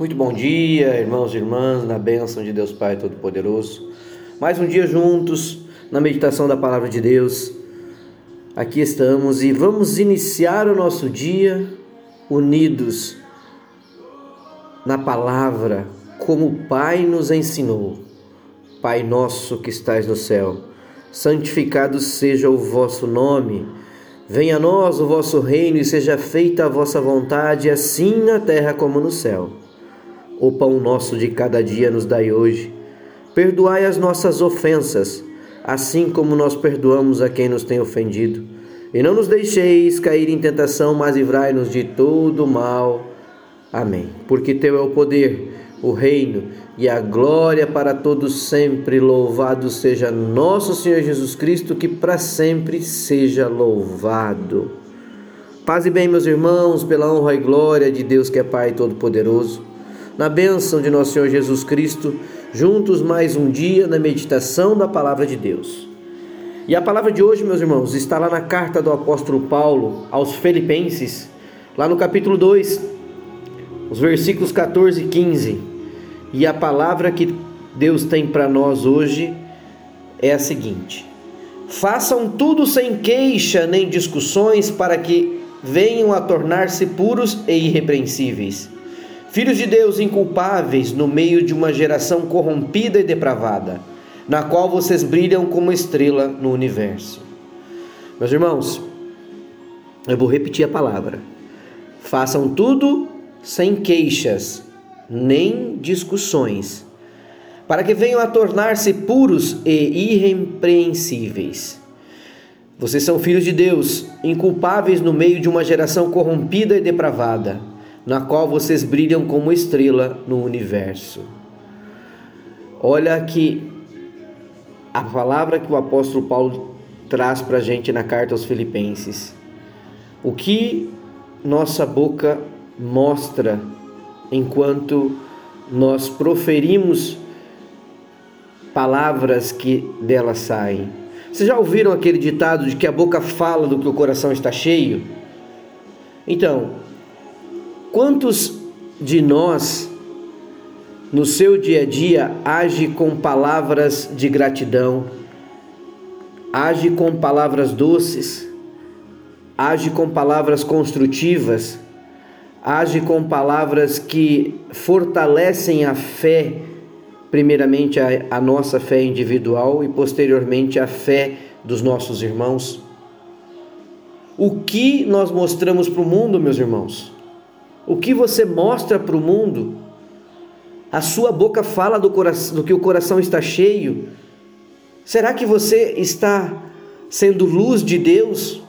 Muito bom dia, irmãos e irmãs, na bênção de Deus Pai Todo-Poderoso. Mais um dia juntos na meditação da palavra de Deus. Aqui estamos e vamos iniciar o nosso dia unidos na palavra, como o Pai nos ensinou. Pai nosso que estais no céu, santificado seja o vosso nome. Venha a nós o vosso reino e seja feita a vossa vontade, assim na terra como no céu. O pão nosso de cada dia nos dai hoje. Perdoai as nossas ofensas, assim como nós perdoamos a quem nos tem ofendido. E não nos deixeis cair em tentação, mas livrai-nos de todo mal. Amém. Porque teu é o poder, o reino e a glória para todos sempre. Louvado seja nosso Senhor Jesus Cristo, que para sempre seja louvado. Paz e bem, meus irmãos, pela honra e glória de Deus que é Pai Todo-Poderoso na bênção de nosso Senhor Jesus Cristo, juntos mais um dia na meditação da palavra de Deus. E a palavra de hoje, meus irmãos, está lá na carta do apóstolo Paulo aos Filipenses, lá no capítulo 2, os versículos 14 e 15. E a palavra que Deus tem para nós hoje é a seguinte: Façam tudo sem queixa nem discussões, para que venham a tornar-se puros e irrepreensíveis filhos de Deus inculpáveis no meio de uma geração corrompida e depravada, na qual vocês brilham como estrela no universo. Meus irmãos, eu vou repetir a palavra. Façam tudo sem queixas, nem discussões, para que venham a tornar-se puros e irrepreensíveis. Vocês são filhos de Deus, inculpáveis no meio de uma geração corrompida e depravada na qual vocês brilham como estrela no universo. Olha que a palavra que o apóstolo Paulo traz para a gente na carta aos Filipenses. O que nossa boca mostra enquanto nós proferimos palavras que dela saem. Vocês já ouviram aquele ditado de que a boca fala do que o coração está cheio? Então, Quantos de nós, no seu dia a dia, age com palavras de gratidão, age com palavras doces, age com palavras construtivas, age com palavras que fortalecem a fé, primeiramente a, a nossa fé individual e posteriormente a fé dos nossos irmãos? O que nós mostramos para o mundo, meus irmãos? O que você mostra para o mundo, a sua boca fala do, coração, do que o coração está cheio. Será que você está sendo luz de Deus?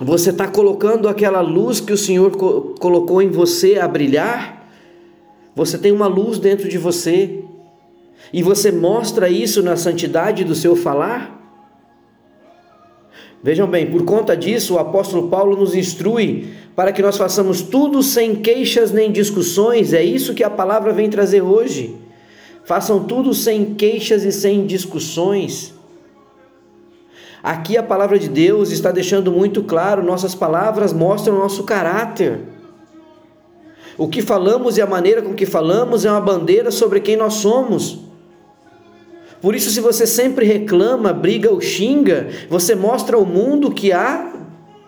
Você está colocando aquela luz que o Senhor colocou em você a brilhar? Você tem uma luz dentro de você e você mostra isso na santidade do seu falar? Vejam bem, por conta disso, o apóstolo Paulo nos instrui para que nós façamos tudo sem queixas nem discussões. É isso que a palavra vem trazer hoje. Façam tudo sem queixas e sem discussões. Aqui a palavra de Deus está deixando muito claro, nossas palavras mostram nosso caráter. O que falamos e a maneira com que falamos é uma bandeira sobre quem nós somos. Por isso, se você sempre reclama, briga ou xinga, você mostra ao mundo que há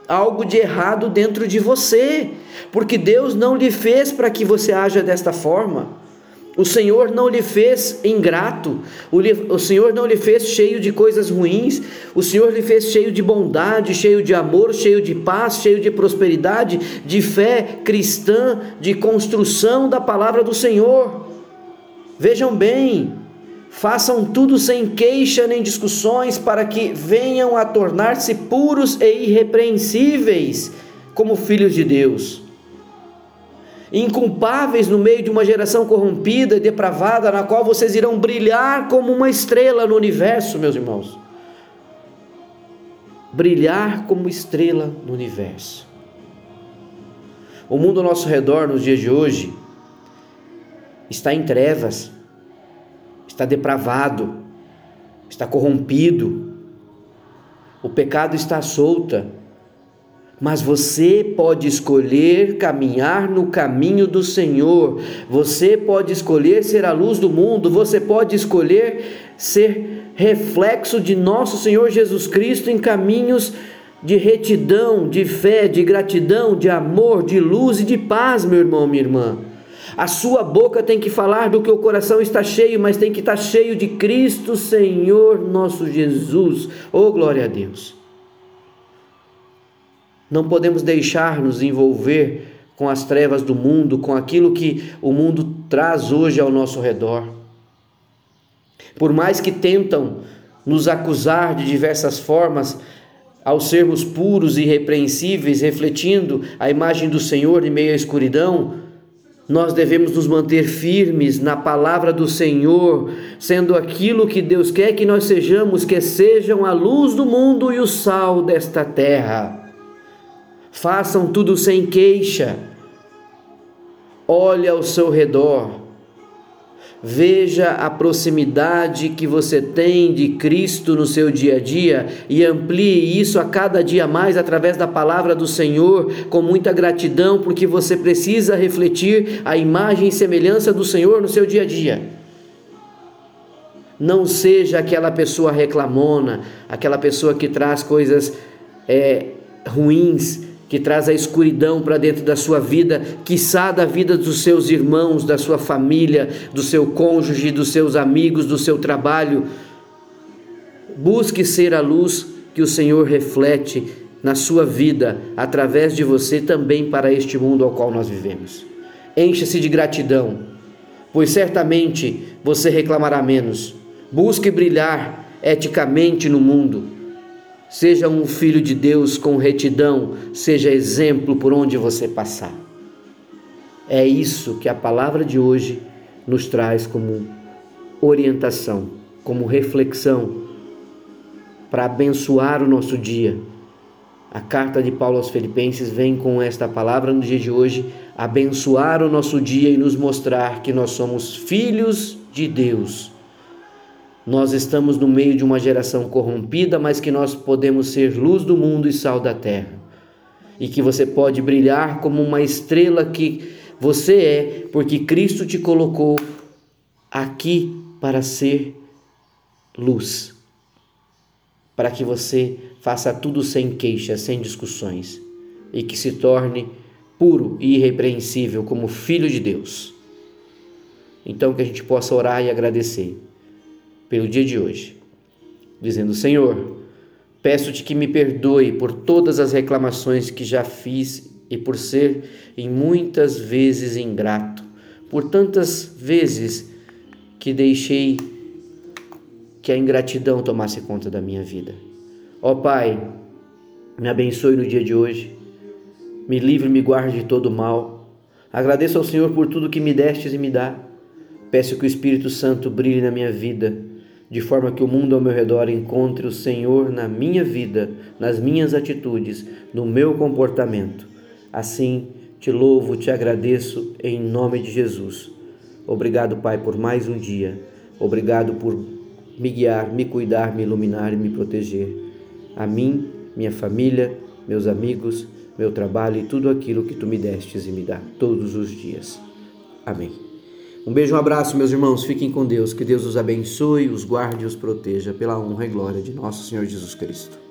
algo de errado dentro de você, porque Deus não lhe fez para que você haja desta forma. O Senhor não lhe fez ingrato, o Senhor não lhe fez cheio de coisas ruins, o Senhor lhe fez cheio de bondade, cheio de amor, cheio de paz, cheio de prosperidade, de fé cristã, de construção da palavra do Senhor. Vejam bem, Façam tudo sem queixa nem discussões, para que venham a tornar-se puros e irrepreensíveis, como filhos de Deus. Inculpáveis no meio de uma geração corrompida e depravada, na qual vocês irão brilhar como uma estrela no universo, meus irmãos. Brilhar como estrela no universo. O mundo ao nosso redor nos dias de hoje está em trevas está depravado, está corrompido, o pecado está solta, Mas você pode escolher caminhar no caminho do Senhor, você pode escolher ser a luz do mundo, você pode escolher ser reflexo de nosso Senhor Jesus Cristo em caminhos de retidão, de fé, de gratidão, de amor, de luz e de paz, meu irmão, minha irmã. A sua boca tem que falar do que o coração está cheio, mas tem que estar cheio de Cristo, Senhor nosso Jesus. Oh, glória a Deus. Não podemos deixar nos envolver com as trevas do mundo, com aquilo que o mundo traz hoje ao nosso redor. Por mais que tentam nos acusar de diversas formas, ao sermos puros e irrepreensíveis, refletindo a imagem do Senhor em meio à escuridão, nós devemos nos manter firmes na palavra do Senhor, sendo aquilo que Deus quer que nós sejamos, que sejam a luz do mundo e o sal desta terra. Façam tudo sem queixa. Olhe ao seu redor. Veja a proximidade que você tem de Cristo no seu dia a dia e amplie isso a cada dia mais através da palavra do Senhor, com muita gratidão, porque você precisa refletir a imagem e semelhança do Senhor no seu dia a dia. Não seja aquela pessoa reclamona, aquela pessoa que traz coisas é, ruins que traz a escuridão para dentro da sua vida, quiçá da vida dos seus irmãos, da sua família, do seu cônjuge, dos seus amigos, do seu trabalho. Busque ser a luz que o Senhor reflete na sua vida, através de você também para este mundo ao qual nós vivemos. Encha-se de gratidão, pois certamente você reclamará menos. Busque brilhar eticamente no mundo Seja um filho de Deus com retidão, seja exemplo por onde você passar. É isso que a palavra de hoje nos traz como orientação, como reflexão para abençoar o nosso dia. A carta de Paulo aos Filipenses vem com esta palavra no dia de hoje, abençoar o nosso dia e nos mostrar que nós somos filhos de Deus nós estamos no meio de uma geração corrompida, mas que nós podemos ser luz do mundo e sal da terra. E que você pode brilhar como uma estrela que você é, porque Cristo te colocou aqui para ser luz. Para que você faça tudo sem queixas, sem discussões e que se torne puro e irrepreensível como filho de Deus. Então que a gente possa orar e agradecer pelo dia de hoje, dizendo: Senhor, peço-te que me perdoe por todas as reclamações que já fiz e por ser em muitas vezes ingrato, por tantas vezes que deixei que a ingratidão tomasse conta da minha vida. Ó Pai, me abençoe no dia de hoje, me livre e me guarde de todo mal. Agradeço ao Senhor por tudo que me destes e me dá. Peço que o Espírito Santo brilhe na minha vida de forma que o mundo ao meu redor encontre o Senhor na minha vida, nas minhas atitudes, no meu comportamento. Assim, te louvo, te agradeço em nome de Jesus. Obrigado, Pai, por mais um dia. Obrigado por me guiar, me cuidar, me iluminar e me proteger. A mim, minha família, meus amigos, meu trabalho e tudo aquilo que tu me destes e me dá todos os dias. Amém. Um beijo, um abraço, meus irmãos. Fiquem com Deus. Que Deus os abençoe, os guarde e os proteja pela honra e glória de nosso Senhor Jesus Cristo.